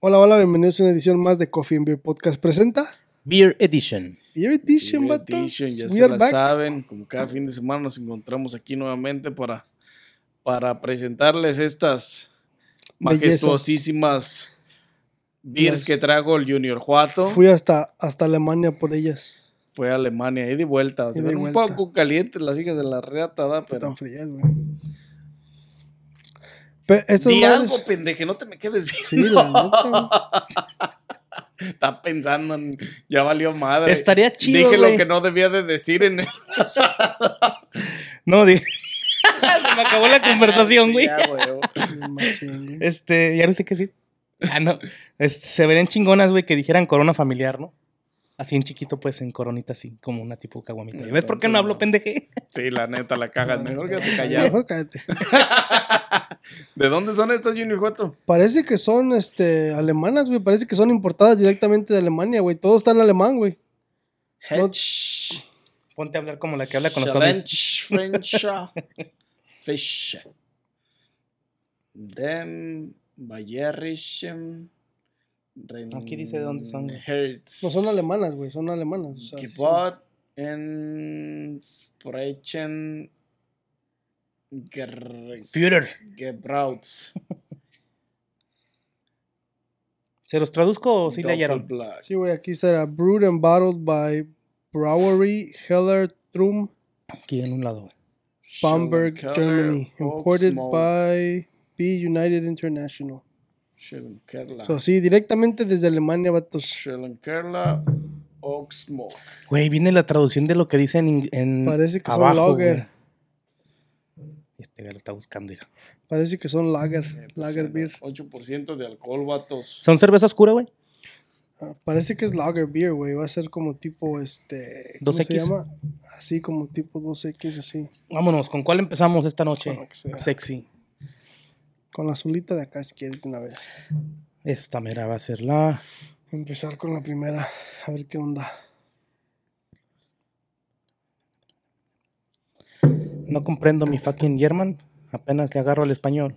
Hola, hola, bienvenidos a una edición más de Coffee and Beer Podcast. Presenta Beer Edition. Beer Edition, Beer. Edition, ya We se are la back. saben, como cada fin de semana nos encontramos aquí nuevamente para, para presentarles estas Bellezas. majestuosísimas beers Las- que trajo el Junior Juato. Fui hasta, hasta Alemania por ellas. Fue a Alemania, y de vuelta. Se Y de ven un vuelta. poco calientes las hijas de la reata, Pero tan frías, güey. Di madres- algo, pendeje, no te me quedes viendo. Sí, la. Está pensando en, ya valió madre. Estaría chido, Dije güey. lo que no debía de decir en el No, di- Se me acabó la conversación, Sí, güey. ya. Bien güey. Este, ya no sé qué decir. Ah, no. Este, se verían chingonas, güey, que dijeran corona familiar, ¿no? Así en chiquito, pues, en coronita así, como una tipo caguamita. ¿Y ves por qué no hablo, pendeje? Sí, la neta, la cagas. Mejor que te callas. Mejor cállate. ¿De dónde son estas Junior Joto? Parece que son este, alemanas, güey. Parece que son importadas directamente de Alemania, güey. Todo está en alemán, güey. No- Ponte a hablar como la que habla con los. Challenge French Fish. Dem Aquí dice de dónde son. Herz. No son alemanas, güey. Son alemanas. o sea, en Sprechen Führer. Gebrauts. ¿Se los traduzco o sí leyeron? Sí, güey. Aquí está. Brewed and bottled by Brewery Heller Trum, Aquí en un lado, güey. Bamberg, Germany. Imported by B United International. Schellenkerla. So, sí, directamente desde Alemania, vatos. Schellenkerla, Oaksmoke. Güey, viene la traducción de lo que dice en, en Parece que son lager. güey. Este güey lo está buscando, mira. Parece que son lager. Eh, pues, Lager beer. 8% de alcohol, vatos. ¿Son cerveza oscura, güey? Ah, parece que es lager beer, güey. Va a ser como tipo este. ¿Cómo se 2X. llama? Así como tipo 2X, así. Vámonos, ¿con cuál empezamos esta noche? Sexy. Con la azulita de acá, si quieres, de una vez. Esta mera va a ser la. Empezar con la primera. A ver qué onda. No comprendo mi fucking German. Apenas le agarro al español.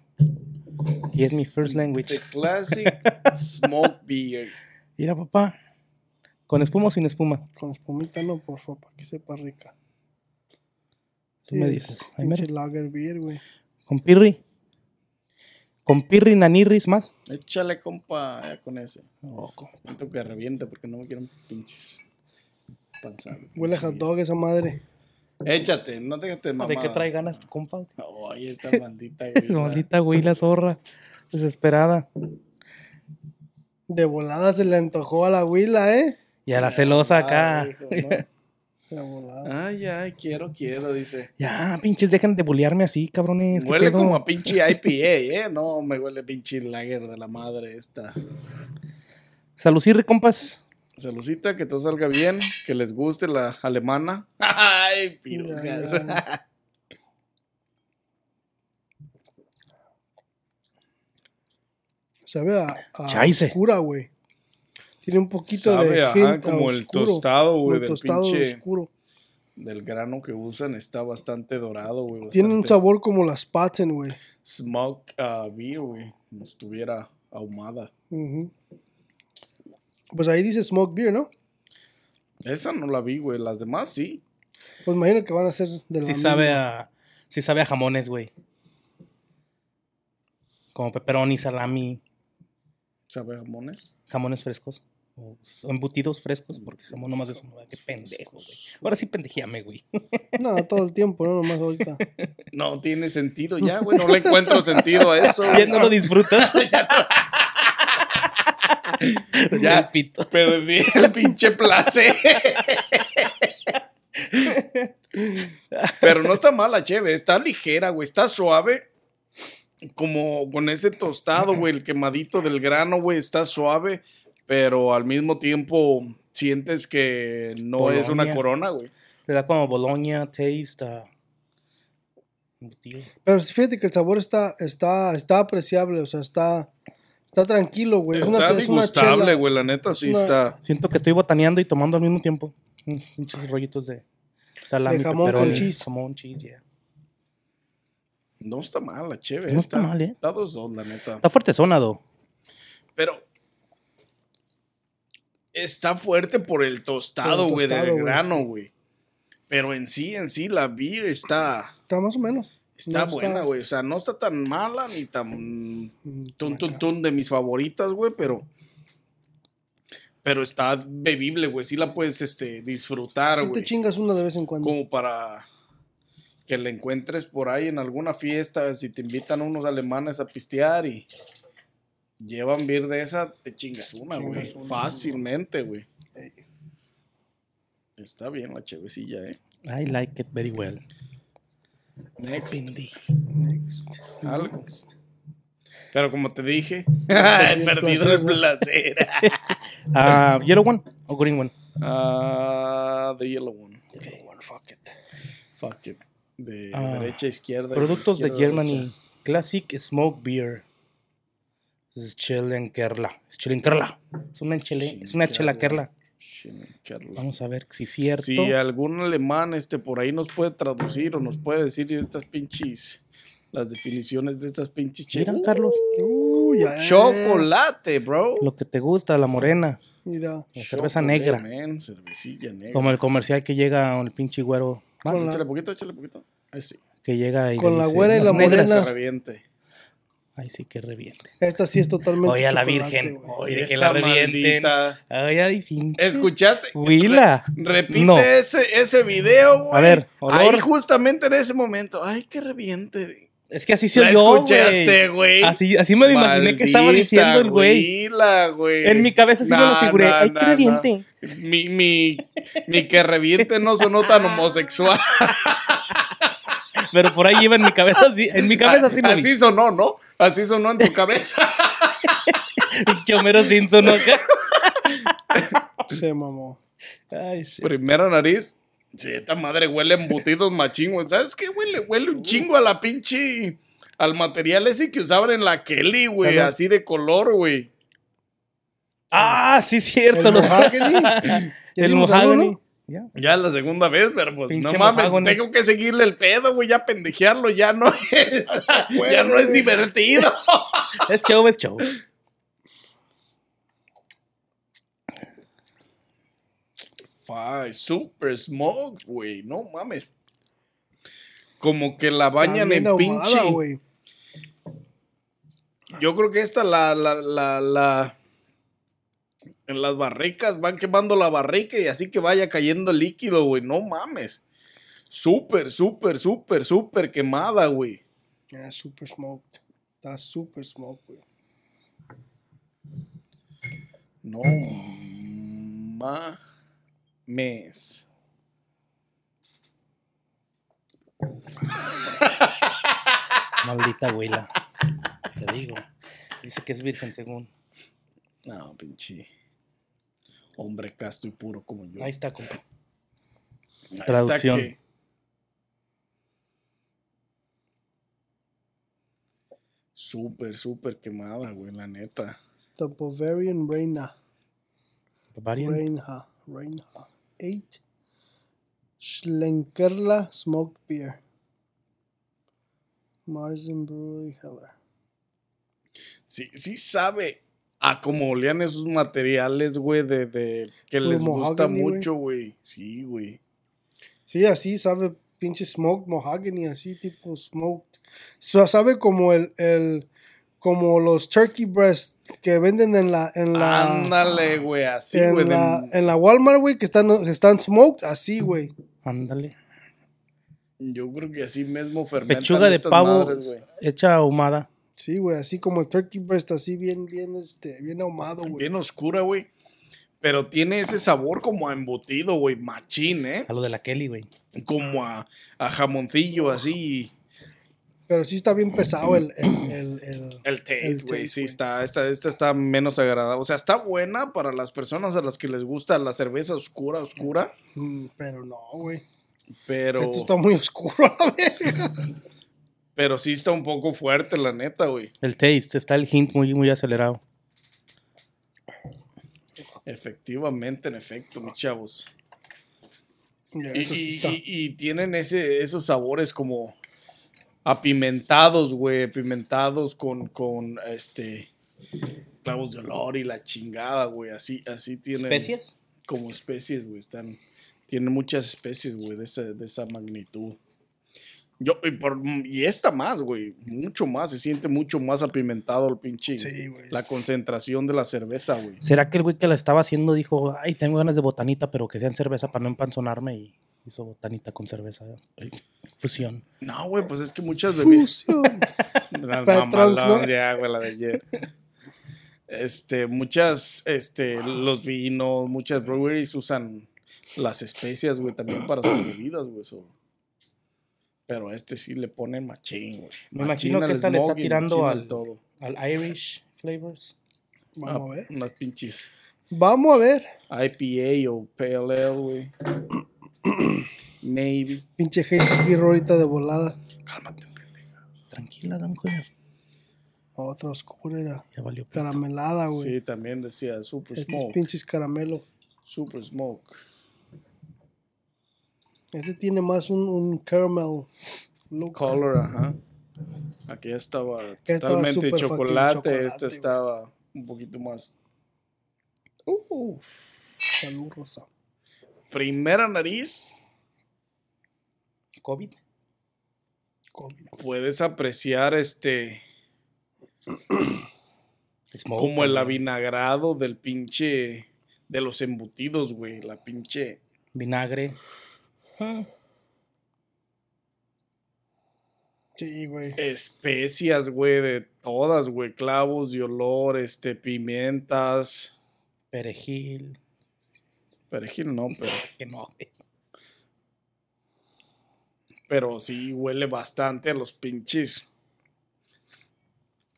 Y es mi first The language. Classic Smoke Beer. Mira, papá. ¿Con espuma o sin espuma? Con espumita, no, por favor, para que sepa rica. Tú me es dices. Mero. lager beer, güey. ¿Con pirri? ¿Con pirri, nanirris más? Échale, compa, ya con ese. Oh, compa. Que reviente porque no me quieren pinches panzar. Huele a hot dog esa madre. Échate, no déjate mamá. ¿De qué trae ganas tu compa? Ay, esta maldita güey. Maldita güey, la zorra. Desesperada. De volada se le antojó a la huila, ¿eh? Y a la celosa acá. Volada. Ay, ay, quiero, quiero, dice. Ya, pinches, dejen de bullearme así, cabrones. ¿qué Huele pedo? como a pinche IPA, ¿eh? No, me huele pinche lager de la madre esta. Salucirri, compas. Salucita, que todo salga bien, que les guste la alemana. Ay, pirujas. Sabe a, a Chaise. oscura, güey. Tiene un poquito Sabe, de ajá, como el tostado, güey, el del tostado pinche- oscuro. Del grano que usan está bastante dorado, güey. Tiene un sabor como la Spaten, güey. Smoke uh, beer, güey. Como estuviera ahumada. Pues ahí dice smoke beer, ¿no? Esa no la vi, güey. Las demás sí. Pues imagino que van a ser de la Sí misma. sabe a. Sí sabe a jamones, güey. Como pepperoni, salami, ¿Sabe a jamones? jamones frescos. O, o embutidos frescos, porque jamón nomás es uno. Qué pendejo, güey. Ahora sí pendejíame, güey. No, todo el tiempo, no nomás ahorita. No tiene sentido ya, güey. No le encuentro sentido a eso. Ya no lo disfrutas. Ya. El pito. Perdí el pinche placer. Pero no está mala, cheve. Está ligera, güey. Está suave. Como con ese tostado, güey. El quemadito del grano, güey. Está suave. Pero al mismo tiempo sientes que no es una corona, güey. Le da como Bologna, taste. embutido. Pero fíjate que el sabor está, está, está apreciable, o sea, está, está tranquilo, güey. Es una, Está es una disgustable, güey. La neta sí una- está. Siento que estoy botaneando y tomando al mismo tiempo. Mm, Muchos rollitos de salami, De jamón con cheese. Jamón, cheese, yeah. No está mal, la chévere. No está mal, ¿eh? Está dos dos, la neta. Está fuerte sonado. Pero está fuerte por el tostado, güey, del grano, güey. Pero en sí, en sí, la beer está, Está más o menos. está No buena, güey. O sea, no está tan mala ni tan Mm, tun, tun, tun de mis favoritas, güey, pero... Pero está bebible, güey. Sí la puedes, este, disfrutar, Sí güey. te chingas una de vez en cuando. como para que la encuentres por ahí en alguna fiesta, si te invitan unos alemanes a pistear y llevan beer de esa, te chingas una, güey. Fácilmente, güey. Está bien la chevecilla, eh. I like it very well. Next. Pindi. Next. Algo. Next. Pero como te dije, he perdido el placer. Ah, yellow one o green one. Ah, the yellow one. Okay, well, fuck it. Fuck it. De Ah, derecha a izquierda. Productos de izquierda Germany. derecha. Classic Smoke Beer. Es Chelenkerla. Es Chelenkerla. Es una, chele, es una chelakerla. Schinkerla. Vamos a ver si es cierto. Si algún alemán este, por ahí nos puede traducir o nos puede decir estas pinches, las definiciones de estas pinches Mira, chelas. Carlos. Uy, ya. Chocolate, bro. Lo que te gusta, la morena. Mira. La cerveza Chocolate, negra. man, cervecilla negra. Como el comercial que llega el pinche güero. Más, Con la- échale poquito, échale poquito. Ahí sí. Que llega y Con la dice, güera y "Las la negras". morena. Que reviente. Ay, sí, que reviente. Esta sí es totalmente. Oye, a la virgen. Oye, que la revienten. maldita. Ay, ay, pinche. ¿Escuchaste? Huila. Re- repite No. ese, ese video, güey. A ver, olor. Ahí justamente en ese momento. Ay, que reviente. Es que así se ¿La oyó, escuchaste, güey. Así, así me lo imaginé que estaba diciendo el güey. huila, güey. En mi cabeza sí me lo figuré. nah, Ay, nah, que reviente. nah. Mi, mi, mi que reviente no sonó tan homosexual. Pero por ahí iba en mi cabeza así. En mi cabeza sí me vi. Así sonó, ¿no? Así sonó en tu cabeza. Homero Simpson, ¿no? Se mamó. Ay, sí. Primera nariz. Sí, esta madre huele embutidos machín, güey. ¿Sabes qué? Huele, huele un chingo a la pinche. Al material ese que usaban en la Kelly, güey. Así de color, güey. Ah, sí, cierto. El los- mahogany. ¿Ya El no? Ya. Ya es la segunda vez, pero pues Pinche no mames, tengo que seguirle el pedo, güey. Ya pendejearlo ya no es. ya no es divertido. Es show, es show. Five, super smoke, güey. No mames. Como que la bañan en ahumada, pinche. Yo creo que esta la, la, la, la. En las barricas van quemando la barrica y así que vaya cayendo el líquido, güey. No mames. Súper, súper, súper, súper quemada, güey. Ya, super smoked. Está super smoked, güey. No mames. Maldita abuela. Te digo. Dice que es virgen según. No, pinche. Hombre casto y puro como yo. Ahí está, compa. Ahí está traducción. que- Súper, súper quemada, güey, la neta. The Bavarian Reina. Bavarian. Reinha. Reinha. Eight. Schlenkerla Smoked Beer. Marzen Brewery Heller. Sí, sí sabe a cómo olían esos materiales, güey, de, de que Puro les gusta mahogany, güey. mucho, güey. Sí, güey. Sí, así sabe pinche smoked mahogany, así tipo smoked. So, sabe como el, el como los turkey breast que venden en la en la Ándale, güey, así, en, güey. de- la, en la Walmart, güey, que están están smoked, así, güey. Ándale. Yo creo que así mismo fermentan Pechuga de estas pavo madres, güey. hecha ahumada. Sí, güey, así como el turkey breast, así bien bien este bien ahumado, güey. Bien oscura, güey. Pero tiene ese sabor como a embutido, güey, machín, ¿eh? A lo de la Kelly, güey. Como a, a jamoncillo, así. Pero sí está bien pesado el el, el, el- El taste, El güey, sí está, esta, esta está menos agradable. O sea, está buena para las personas a las que les gusta la cerveza oscura, oscura, Mm, pero no, güey. pero, Esto está muy oscuro, a la verga. Pero sí está un poco fuerte, la neta, güey. El taste, está el hint muy, muy acelerado. Efectivamente, en efecto, mis chavos. Sí y- y tienen ese, esos sabores como apimentados, güey, apimentados con, con, este, clavos de olor y la chingada, güey. Así, así tienen. ¿Especies? Como especies, güey. Están. Tienen muchas especies, güey, de esa, de esa magnitud. Yo, y, por, y esta más, güey. Mucho más. Se siente mucho más apimentado el pinche. Sí, güey. La concentración de la cerveza, güey. ¿Será que el güey que la estaba haciendo dijo, ay, tengo ganas de botanita, pero que sean cerveza para no empanzonarme? Y hizo botanita con cerveza. Ay, fusión. No, güey, pues es que muchas bebidas. Fusión. La mamalón, ya, güey, la de ayer. Este, muchas, este, los vinos, muchas breweries usan las especias, güey, también para sus bebidas, güey. so. Pero a este sí le ponen machín, güey. Me imagino que esta le está tirando al- todo. Al Irish flavors. Vamos Ah, a ver. Unas pinches Vamos a ver. IPA o Pale Ale, güey. Maybe. Pinche aquí ahorita de volada. Cálmate, pendeja. Tranquila, dan mujer. Otra oscura era. Ya valió. pito. Caramelada, güey. Sí, también decía Super Estos Smoke. pinches caramelo. Super Smoke. Este tiene más un, un caramel look. Color, ajá. Aquí estaba totalmente chocolate, chocolate, este güey. estaba un poquito más. Uh, Salud rosa. primera nariz, COVID. COVID. puedes apreciar este Smoke como el avinagrado del pinche de los embutidos, güey, la pinche Vinagre. Sí, güey. especias, güey, de todas, güey, clavos de olor, este pimientas, Perejil. perejil no, pero Que no. güey. Pero sí huele bastante a los pinches.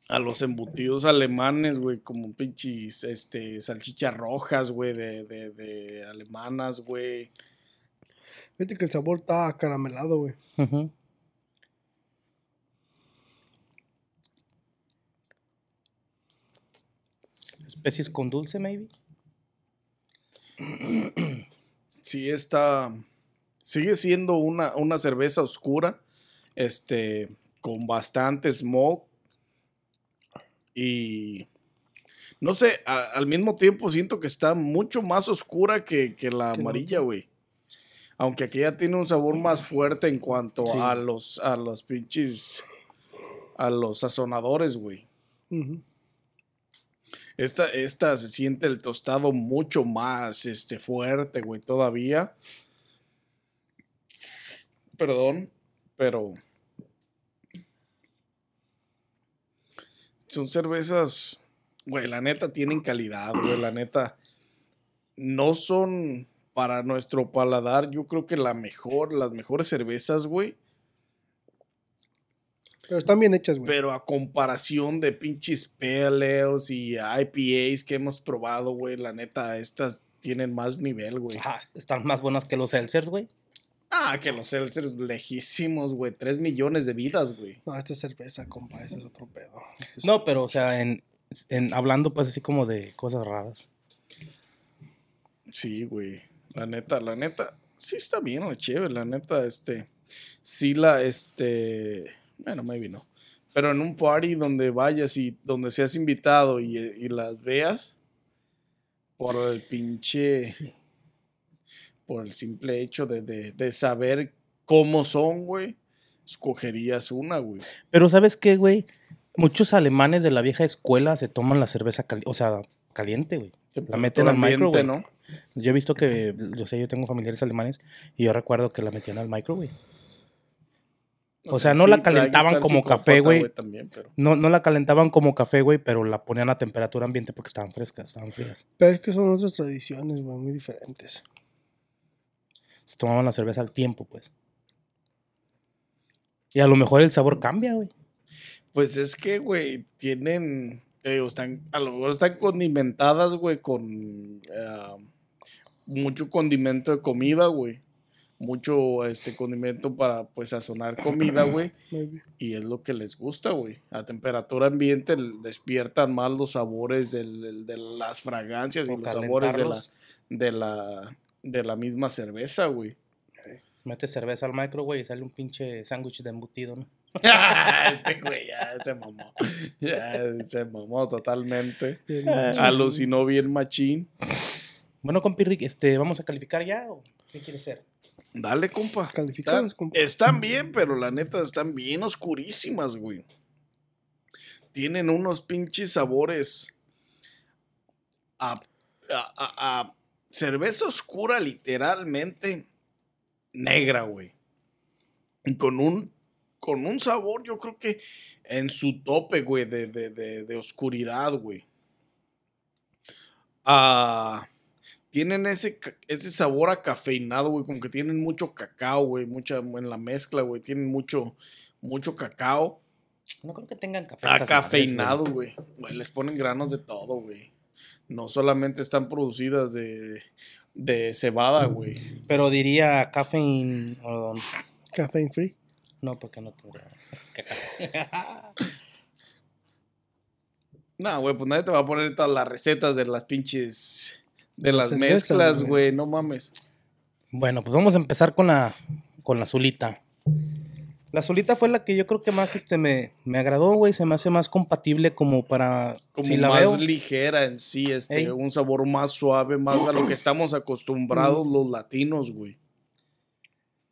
A los embutidos alemanes, güey, como pinches, este, salchichas rojas, güey, de, de, de alemanas, güey. Viste que el sabor está caramelado, güey. Especies con dulce, maybe. Sí está, sigue siendo una, una cerveza oscura, este, con bastante smoke. Y, no sé, a- al mismo tiempo siento que está mucho más oscura que, que la amarilla, güey. Aunque aquí ya tiene un sabor más fuerte en cuanto Sí. a los, a los pinches, a los sazonadores, güey. Esta, esta se siente el tostado mucho más este, fuerte, güey, todavía. Perdón, pero. Son cervezas, güey, la neta tienen calidad, güey, la neta. No son para nuestro paladar, yo creo que la mejor, las mejores cervezas, güey. Pero están bien hechas, güey. Pero a comparación de pinches pale ales y IPAs que hemos probado, güey, la neta, estas tienen más nivel, güey. Ah, están más buenas que los seltzers, güey. Ah, que los seltzers lejísimos, güey. Tres millones de vidas, güey. No, esta es cerveza, compa. Ese es otro pedo. Este es- No, pero, o sea, en, en hablando pues así como de cosas raras. Sí, güey. La neta, la neta, sí está bien, la chévere, la neta, este. Sí la, este. Bueno, maybe no. Pero en un party donde vayas y donde seas invitado y, y las veas, por el pinche. Sí. Por el simple hecho de, de, de saber cómo son, güey, escogerías una, güey. Pero ¿sabes qué, güey? Muchos alemanes de la vieja escuela se toman la cerveza, cali- o sea, caliente, güey. La meten al micro, güey. ¿no? Yo he visto que, yo sé, yo tengo familiares alemanes y yo recuerdo que la metían al micro, güey. O sea, no la calentaban como café, güey. pero- No, no la calentaban como café, güey, pero la ponían a temperatura ambiente porque estaban frescas, estaban frías. Pero es que son otras tradiciones, güey, muy diferentes. Se tomaban la cerveza al tiempo, pues. Y a lo mejor el sabor cambia, güey. Pues es que, güey, tienen. están, a lo mejor están condimentadas, güey, con ah, mucho condimento de comida, güey. Mucho este condimento para pues sazonar comida, güey. Y es lo que les gusta, güey. A temperatura ambiente despiertan más los sabores del- del- de las fragancias y los sabores de la, de la, de la misma cerveza, güey. Metes cerveza al micro, güey, y sale un pinche sándwich de embutido, ¿no? Ese güey ya se mamó. Ya se mamó totalmente. Alucinó bien machín. Bueno, compi Rick, este, ¿vamos a calificar ya o qué quieres hacer? Dale, compa. Calificadas, Están, compa. están bien, pero la neta están bien oscurísimas, güey. Tienen unos pinches sabores a, a- a- a cerveza oscura, literalmente negra, güey. Y con un, con un sabor, yo creo que en su tope, güey, de, de, de, de oscuridad, güey. Ah, tienen ese, ese sabor a cafeinado, güey, como que tienen mucho cacao, güey, mucha en la mezcla, güey, tienen mucho, mucho cacao. No creo que tengan café. Acafeinado, madres, güey. Les ponen granos de todo, güey. No solamente están producidas de, de cebada, güey. Pero diría caffeine. o- Caffeine free. no, porque no tendría. cacao. No, güey, pues nadie te va a poner todas las recetas de las pinches. De Las mezclas, güey. güey, no mames. Bueno, pues vamos a empezar con la, con la azulita. La azulita fue la que yo creo que más este, me, me agradó, güey. Se me hace más compatible como para. Como si la más veo. ligera en sí, este, Ey. un sabor más suave, más a lo que estamos acostumbrados los latinos, güey.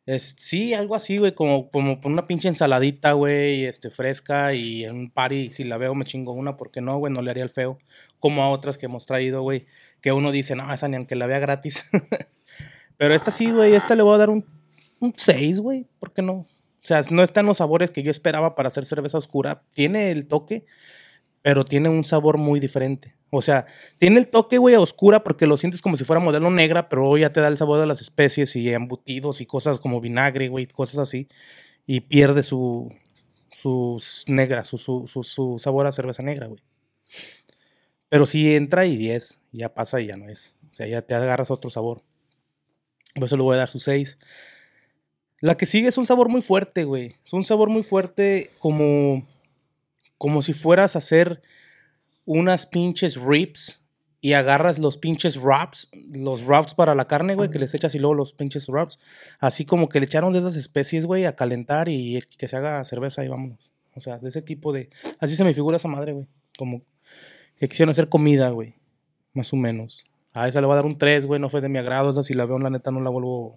Es, sí, algo así, güey, como, como una pinche ensaladita, güey, este, fresca y en un party, si la veo me chingo una, porque no, güey, no le haría el feo, como a otras que hemos traído, güey, que uno dice, no, esa ni aunque la vea gratis. Pero esta sí, güey, esta le voy a dar un, un 6, güey, ¿por qué no? O sea, no están los sabores que yo esperaba para hacer cerveza oscura, tiene el toque, pero tiene un sabor muy diferente. O sea, tiene el toque, güey, a oscura porque lo sientes como si fuera modelo negra, pero ya te da el sabor de las especies y embutidos y cosas como vinagre, güey, cosas así. Y pierde su, sus negra, su, su, su, su sabor a cerveza negra, güey. Pero sí entra y 10, ya pasa y ya no es. O sea, ya te agarras otro sabor. Por eso le voy a dar su 6. La que sigue es un sabor muy fuerte, güey. Es un sabor muy fuerte como, como si fueras a hacer unas pinches ribs y agarras los pinches wraps, los wraps para la carne, güey, que les echas y luego los pinches wraps. Así como que le echaron de esas especies, güey, a calentar y que se haga cerveza y vámonos. O sea, de ese tipo de... Así se me figura esa madre, güey. Como que quisieron hacer comida, güey. Más o menos. A esa le voy a dar un 3, güey. No fue de mi agrado. Esa si la veo, la neta, no la vuelvo...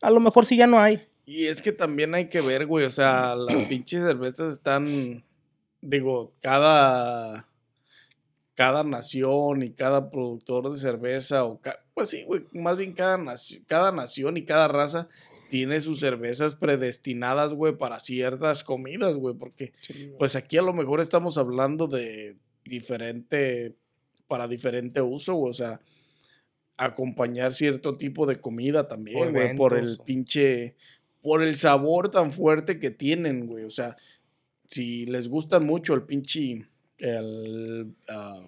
A lo mejor sí ya no hay. Y es que también hay que ver, güey, o sea, las pinches cervezas están, digo, cada, cada nación y cada productor de cerveza, o pues sí, güey, más bien cada, naci- cada nación y cada raza tiene sus cervezas predestinadas, güey, para ciertas comidas, güey, porque pues aquí a lo mejor estamos hablando de diferente, para diferente uso, güey, o sea, acompañar cierto tipo de comida también, güey, por el pinche, por el sabor tan fuerte que tienen, güey, o sea, si les gusta mucho el pinche, el ah,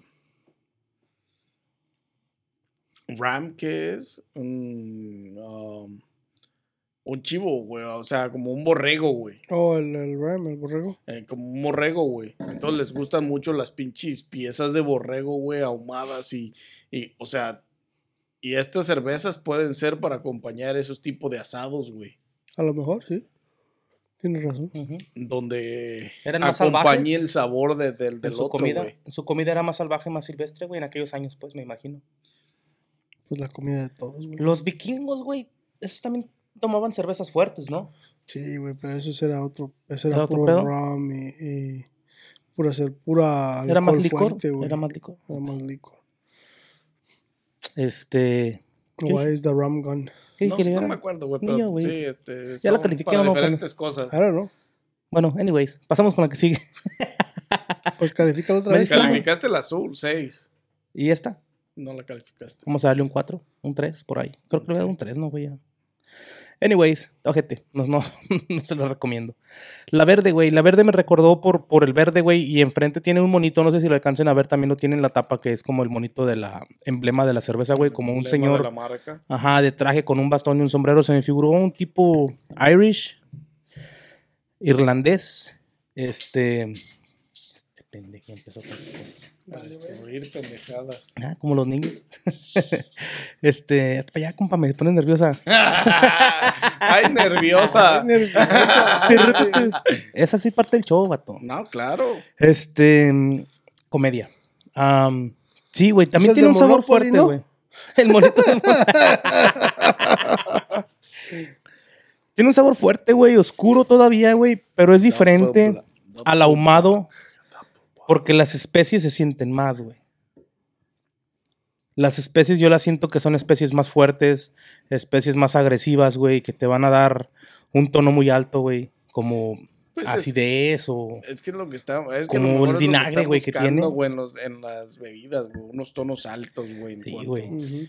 ram, que es? Un, um, un chivo, güey, o sea, como un borrego, güey. Oh, el, el ram, el borrego. Eh, como un borrego, güey. Entonces les gustan mucho las pinches piezas de borrego, güey, ahumadas y, y, o sea, y estas cervezas pueden ser para acompañar esos tipos de asados, güey. A lo mejor, sí. Tienes razón. Donde Eran más salvajes el sabor de- del, En del su, otro, comida, güey. su comida era más salvaje, más silvestre, güey, en aquellos años, pues, me imagino. Pues la comida de todos, güey. Los vikingos, güey, esos también tomaban cervezas fuertes, ¿no? Sí, güey, pero eso era otro. Ese era, ¿Era otro puro pedo? ram y, y pura ser pura Era más licor. fuerte, güey. era más licor. Era más licor. Este. ¿Qué Why is the ram gun? ¿Qué No, dije? no me acuerdo, güey, pero yo, güey. sí, este, Ya la califiqué, para no me acuerdo. diferentes cosas. I don't know. Bueno, anyways, pasamos con la que sigue. Pues califica otra vez. Calificaste el azul, 6. ¿Y esta? No la calificaste. Vamos a darle un 4, un 3, por ahí. Creo que le voy a dar un 3, no, güey. Anyways, ojete, no, no, no se lo recomiendo. La verde, güey. La verde me recordó por, por el verde, güey. Y enfrente tiene un monito, no sé si lo alcancen a ver, también lo tiene en la tapa, que es como el monito de la emblema de la cerveza, güey. Como un señor. De la marca. Ajá, de traje con un bastón y un sombrero. Se me figuró un tipo Irish, irlandés. Este. Este pendejo empezó con sus cosas. A destruir pendejadas. Ah, como los niños. este, para allá, compa, me pones nerviosa. Ay, nerviosa. Esa sí parte del show, vato. No, claro. Este, comedia. Sí, güey, también tiene un sabor fuerte, ¿no? güey. El monito de Tiene un sabor fuerte, güey, oscuro todavía, güey, pero es diferente al ahumado porque las especies se sienten más, güey. Las especies yo las siento que son especies más fuertes, especies más agresivas, güey, que te van a dar un tono muy alto, güey, como Pues es- acidez o... Es que es lo que está. Es que Como el es lo vinagre, güey, que buscando, tiene. güey, en, los- en las bebidas, güey. Unos tonos altos, güey. Sí, güey. Ujú.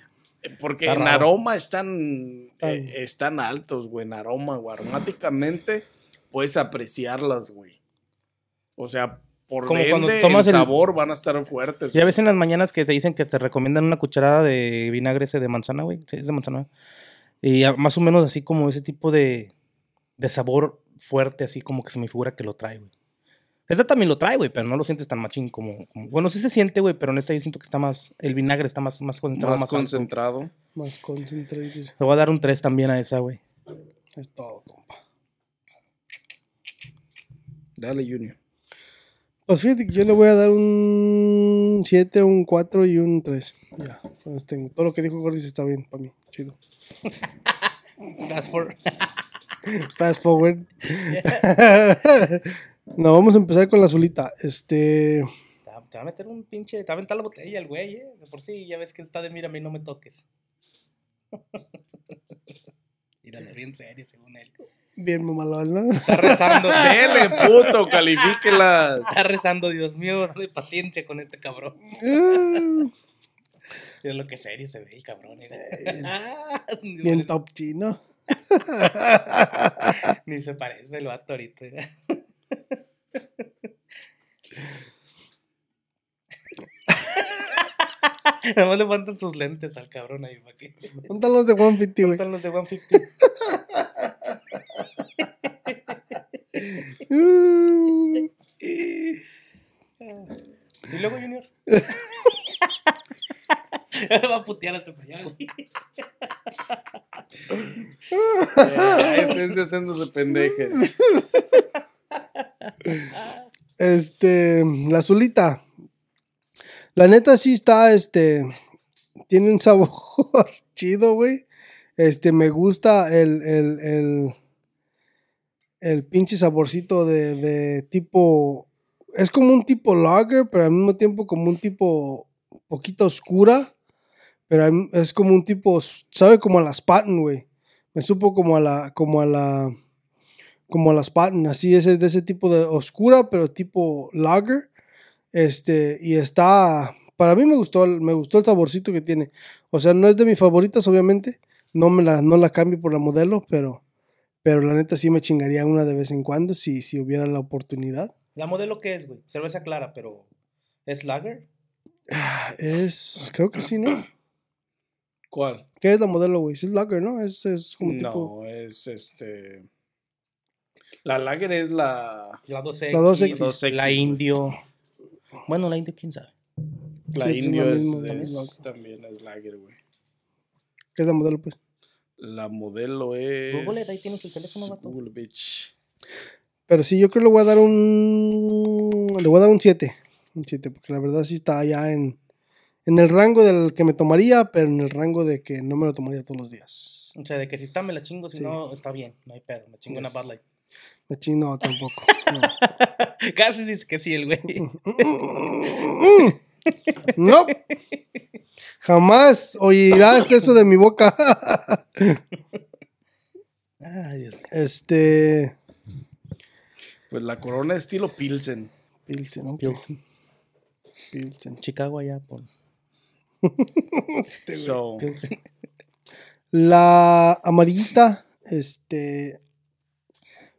Porque Está en raro. aroma están, eh, están altos, güey. En aroma, güey. Aromáticamente puedes apreciarlas, güey. O sea, por Como cuando tomas el el- sabor van a estar fuertes. Ya ves en las mañanas que te dicen que te recomiendan una cucharada de vinagre ese de manzana, güey. Sí, es de manzana. Y más o menos así como ese tipo de, de sabor fuerte, así como que se me figura que lo trae, güey. Esta también lo trae, güey, pero no lo sientes tan machín como, como- Bueno, sí se siente, güey, pero en esta yo siento que está más... El vinagre está más, más concentrado, más, más, alto. concentrado. Más concentrated. Le voy a dar un 3 también a esa, güey. Es todo, compa. Dale, Junior. Pues fíjate que yo le voy a dar un 7, un 4 y un 3. Ya, con eso tengo. Todo lo que dijo Gordis está bien para mí. Chido. Fast forward. Fast forward. no, vamos a empezar con la azulita. Este. Te va te va a meter un pinche... Te va a aventar la botella el güey, eh. De por sí, ya ves que está de mírame y no me toques. Míralo bien serio, según él. Bien mamalón, ¿no? Está rezando. Dele, puto, califíquela. Está rezando, Dios mío, dame paciencia con este cabrón. Ah, Mira lo que serio se ve el cabrón. mira. Ah, ni, Bien parece- top chino. ni se parece el vato ahorita. mira. Nada más le faltan sus lentes al cabrón ahí. ¿para qué? ¿Dónde están los de 150, güey? Faltan los de 150. Uh, Y luego, Junior. Va a putear hasta para allá, güey. Eh, Esténse haciéndose pendejes. Este. La azulita. La neta sí está, este. Tiene un sabor chido, güey. Este, me gusta el, el, el, el pinche saborcito de, de tipo. Es como un tipo lager, pero al mismo tiempo como un tipo poquito oscura. Pero es como un tipo, sabe como a las Patton, güey. Me supo como a la, como a la, como a las Patton, así ese, de ese tipo de oscura, pero tipo lager. Este, y está, para mí me gustó, el- me gustó el saborcito que tiene. O sea, no es de mis favoritas, obviamente. No me la, no la cambio por la modelo, pero, pero la neta sí me chingaría una de vez en cuando si, si hubiera la oportunidad. ¿La modelo qué es, güey? Cerveza clara, pero. ¿Es lager? Es, creo que sí, ¿no? ¿Cuál? ¿Qué es la modelo, güey? Es lager, ¿no? Es, es como tipo... No, es este. La lager es la. La 2X. La 2X. 2X, La indio. Bueno, la indio, quién sabe. La Sí, es la es, misma, es- ¿no? también es lager, güey. ¿Qué es la modelo, pues? La modelo es. Google it, ahí tienes el teléfono, vato. Google, bitch. Pero sí, yo creo que le voy a dar un... Le voy a dar un 7. Un 7, porque la verdad sí está allá en, en el rango del que me tomaría, pero en el rango de que no me lo tomaría todos los días. O sea, de que si está, me la chingo. Si Sí. no, está bien. No hay pedo. Me chingo una Yes. Bud Light. Me chino tampoco. no. Casi dice que sí, el güey. No. Jamás oirás eso de mi boca. Ay, Dios mío. Este. Pues la corona es estilo Pilsen. Pilsen, ok. Pilsen. Pilsen. Chicago allá por. So, Pilsen. La amarillita, este.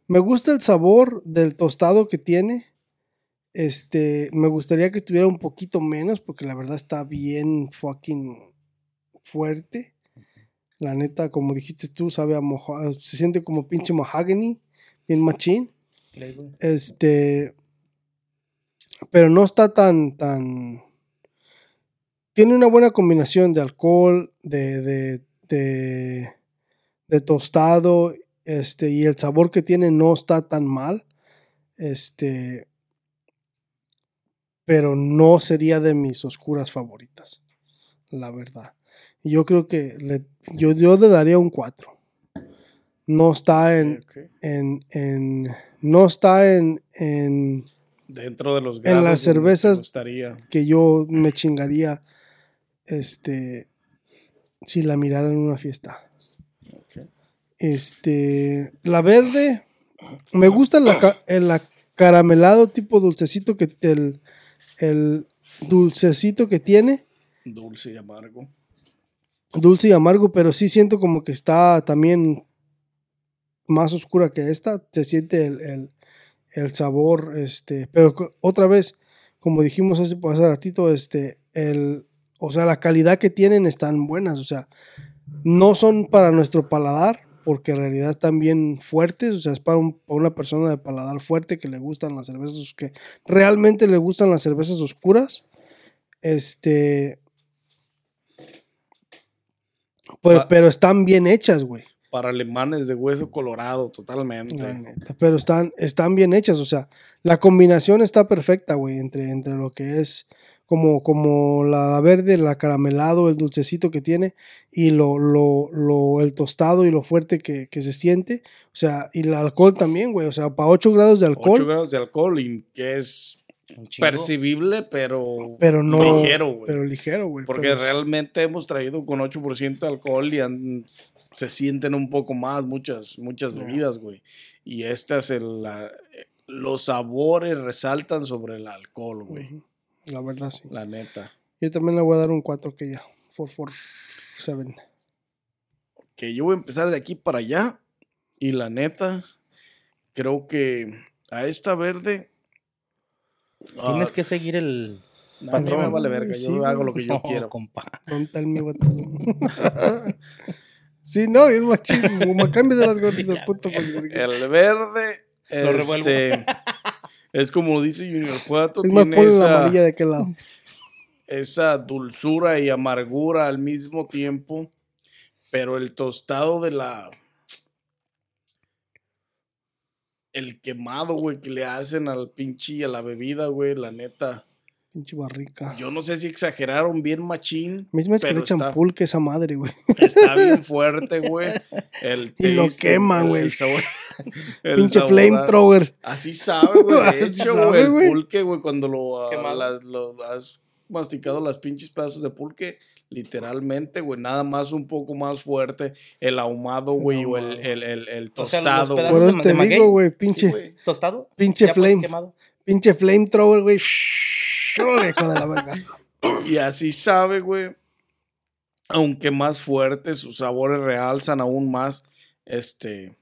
Me gusta el sabor del tostado que tiene. Este, me gustaría que estuviera un poquito menos porque la verdad está bien fucking fuerte. La neta, como dijiste tú, sabe a moja, se siente como pinche mahogany, bien machín. Este, pero no está tan, tan, tiene una buena combinación de alcohol, de, de, de, de tostado, este, y el sabor que tiene no está tan mal. Este, pero no sería de mis oscuras favoritas, la verdad. Y yo creo que le, yo, yo le daría un 4. No está en, en, en no está en, en Dentro de los En las cervezas- que yo me chingaría este si la mirara en una fiesta. Este, la verde me gusta la el acaramelado tipo dulcecito que el, el dulcecito que tiene, Dulce y amargo. dulce y amargo, pero sí siento como que está también más oscura que esta, se siente el, el- el sabor, este, pero otra vez, como dijimos hace, hace ratito, este, el, o sea, la calidad que tienen están buenas, o sea, no son para nuestro paladar, porque en realidad están bien fuertes, o sea, es para, un- para una persona de paladar fuerte que le gustan las cervezas, que realmente le gustan las cervezas oscuras, este, pero, Pa- pero están bien hechas, güey. Para alemanes de hueso colorado, totalmente. Neta, Pero están, están bien hechas, o sea, la combinación está perfecta, güey, entre, entre lo que es como, como la verde, el acaramelado, el dulcecito que tiene y lo, lo, lo, el tostado y lo fuerte que, que se siente. O sea, y el alcohol también, güey, o sea, para 8 grados de 8 alcohol, grados de alcohol, y que es percibible, pero, pero no... ligero, güey. Pero ligero, güey. Porque pero- realmente hemos traído con 8% de alcohol y han- se sienten un poco más muchas, muchas bebidas, güey. Y estas, el, la- los sabores resaltan sobre el alcohol, güey. La verdad, sí. La neta. Yo también le voy a dar un 4 que ya. 447. Que yo voy a empezar de aquí para allá. Y la neta, creo que a esta verde. Tienes ah, que seguir el no, mí me patrón. vale verga. Sí, Yo güey. hago lo que yo No, quiero. compa. Don't tell me what sí, no, bien machín. Como cambies de las gorditas, se- El verde. Lo revuelvo. es como dice Junior Cuato. Es más, tiene ponle la esa- amarilla de aquel lado. esa dulzura y amargura al mismo tiempo, pero el tostado de la... El quemado, güey, que le hacen al pinche, a la bebida, güey, la neta. Pinche barrica. Yo no sé si exageraron bien machín. Mismo es que le echan está- pulque esa madre, güey. Está bien fuerte, güey. El Y lo taste, quema, el- güey. el sabor- el Pinche flamethrower. Así sabe, güey. De Así hecho, sabe, güey, el pulque, güey, cuando lo, ah, las- lo- has masticado las pinches pedazos de pulque, literalmente, güey, nada más un poco más fuerte, el ahumado, güey, o el, el, el, el O sea, tostado, Por eso te digo, güey, pinche. ¿Tostado? pinche flame, pinche flamethrower, güey. Hijo de la verga. Y así sabe, güey. Aunque más fuerte, sus sabores realzan aún más. Este.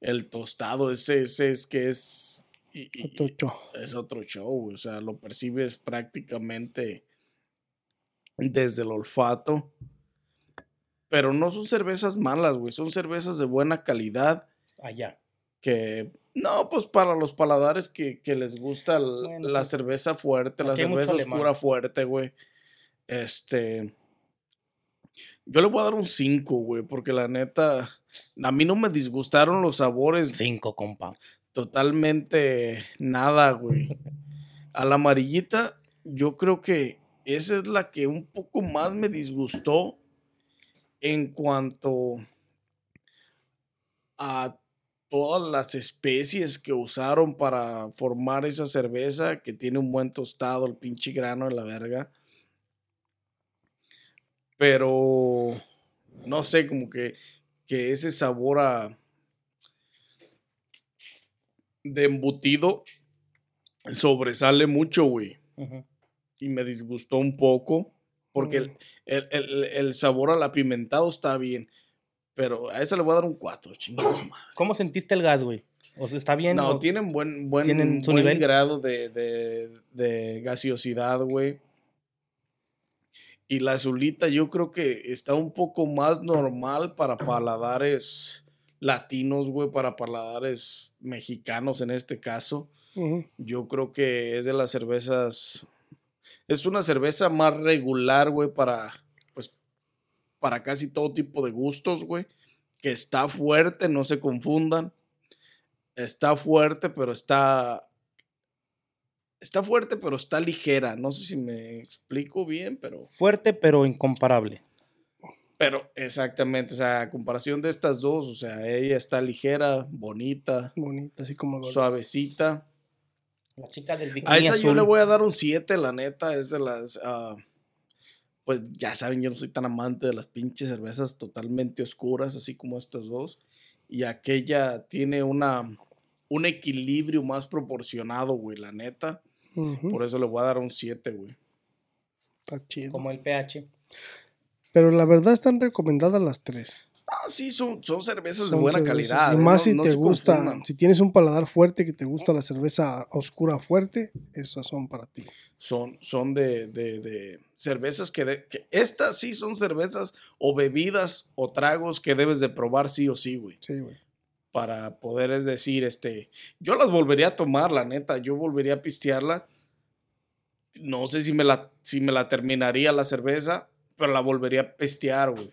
El tostado, ese, ese es que es. y- y- Otro show. es otro show, güey, O sea, lo percibes prácticamente desde el olfato. Pero no son cervezas malas, güey. Son cervezas de buena calidad Allá. que... No, pues para los paladares que, que les gusta el- Bueno, la sí. cerveza fuerte, la Aquí cerveza oscura fuerte, güey. Este... Yo le voy a dar un 5, güey, porque la neta... A mí no me disgustaron los sabores Cinco, compa. totalmente nada, güey. A la amarillita, yo creo que esa es la que un poco más me disgustó en cuanto a todas las especies que usaron para formar esa cerveza, que tiene un buen tostado, el pinche grano de la verga. Pero, no sé, como que, que ese sabor a, de embutido sobresale mucho, güey. Y me disgustó un poco. Porque el, el- el- el sabor al apimentado está bien. Pero a esa le voy a dar un 4, chingas madre. ¿Cómo sentiste el gas, güey? O sea, ¿está bien? No, o- tienen buen, buen, ¿Tienen su buen nivel? grado de, de, de gaseosidad, güey. Y la azulita yo creo que está un poco más normal para paladares latinos, güey, para paladares mexicanos en este caso. Yo creo que es de las cervezas Es una cerveza más regular, güey, para, para casi todo tipo de gustos, güey. Que está fuerte, no se confundan. Está fuerte, pero está... Está fuerte, pero está ligera. No sé si me explico bien, pero... Fuerte, pero incomparable. Pero exactamente, o sea, a comparación de estas dos, o sea, ella está ligera, bonita, Bonita, así como el suavecita. La chica del bikini A esa yo azul. le voy a dar un 7, la neta, es de las... ah, pues ya saben, yo no soy tan amante de las pinches cervezas totalmente oscuras, así como estas dos. Y aquella tiene una, un equilibrio más proporcionado, güey, la neta. Por eso le voy a dar un 7, güey. Está chido. Como el pH. Pero la verdad están recomendadas las tres. Ah, sí, son, son cervezas de buena cervezas, calidad. Y ¿eh? más si no te gusta, confundan. si tienes un paladar fuerte que te gusta la cerveza oscura fuerte, esas son para ti. son, son de, de- de cervezas que, de- que estas sí son cervezas o bebidas o tragos que debes de probar sí o sí, güey. Sí, güey. Para poder, es decir, este, yo las volvería a tomar, la neta, yo volvería a pistearla. No sé si me la, si me la terminaría la cerveza, pero la volvería a pistear, güey.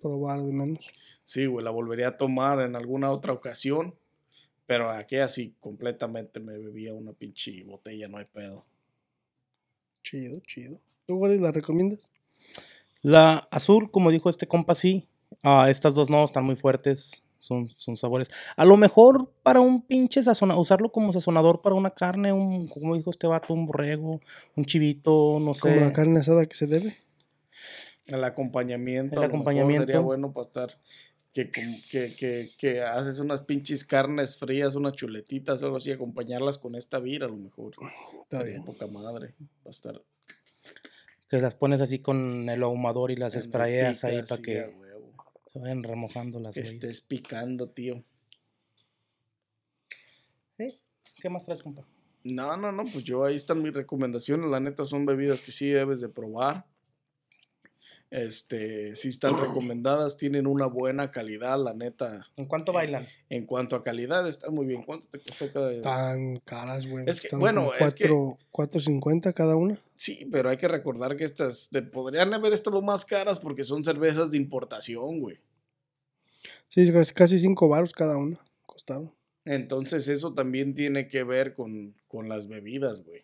Probar de menos. Sí, güey, la volvería a tomar en alguna otra ocasión. Pero aquella sí, completamente me bebía una pinche botella, no hay pedo. Chido, chido. ¿Tú, güey, la recomiendas? La azul, como dijo este compa, sí. Ah, estas dos no, están muy fuertes. Son, son sabores. A lo mejor para un pinche sazonador, usarlo como sazonador para una carne, un, como dijo este vato, un borrego, un chivito, no sé. Como la carne asada que se debe. El acompañamiento. El acompañamiento. Sería bueno para estar. Que, que, que, que haces unas pinches carnes frías, unas chuletitas, algo así, acompañarlas con esta vira, a lo mejor. Está Sería bien. poca madre. Va a estar. Que las pones así con el ahumador y las en sprayeas ahí para que huevo. se vayan remojando las Que estés picando, tío. ¿Sí? ¿Qué más traes, compa? No, no, no, pues yo ahí están mis recomendaciones. La neta son bebidas que sí debes de probar. Este, sí están recomendadas, tienen una buena calidad, la neta. ¿En cuánto bailan? En cuanto a calidad, están muy bien. ¿Cuánto te costó cada? Tan caras, güey. Es que, Están bueno, es que- cuatro- 4.50 cada una. Sí, pero hay que recordar que estas de- podrían haber estado más caras porque son cervezas de importación, güey. Sí, casi- casi 5 baros cada una. Costaron. Entonces eso también tiene que ver con, con las bebidas, güey.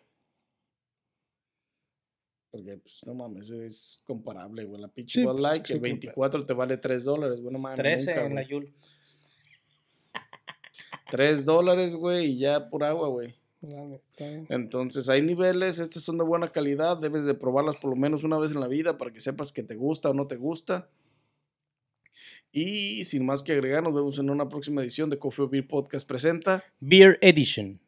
Porque, pues, no mames, es comparable, güey. La pinche Sí, Bud pues, Light, sí, que el claro. 24 te vale 3 dólares, güey, no mames. 13 nunca, en la. Yul. 3 dólares, güey, y ya por agua, güey. Eh. Entonces hay niveles, estas son de buena calidad, debes de probarlas por lo menos una vez en la vida para que sepas que te gusta o no te gusta. Y sin más que agregar, nos vemos en una próxima edición de Coffee Beer Podcast presenta. Beer Edition.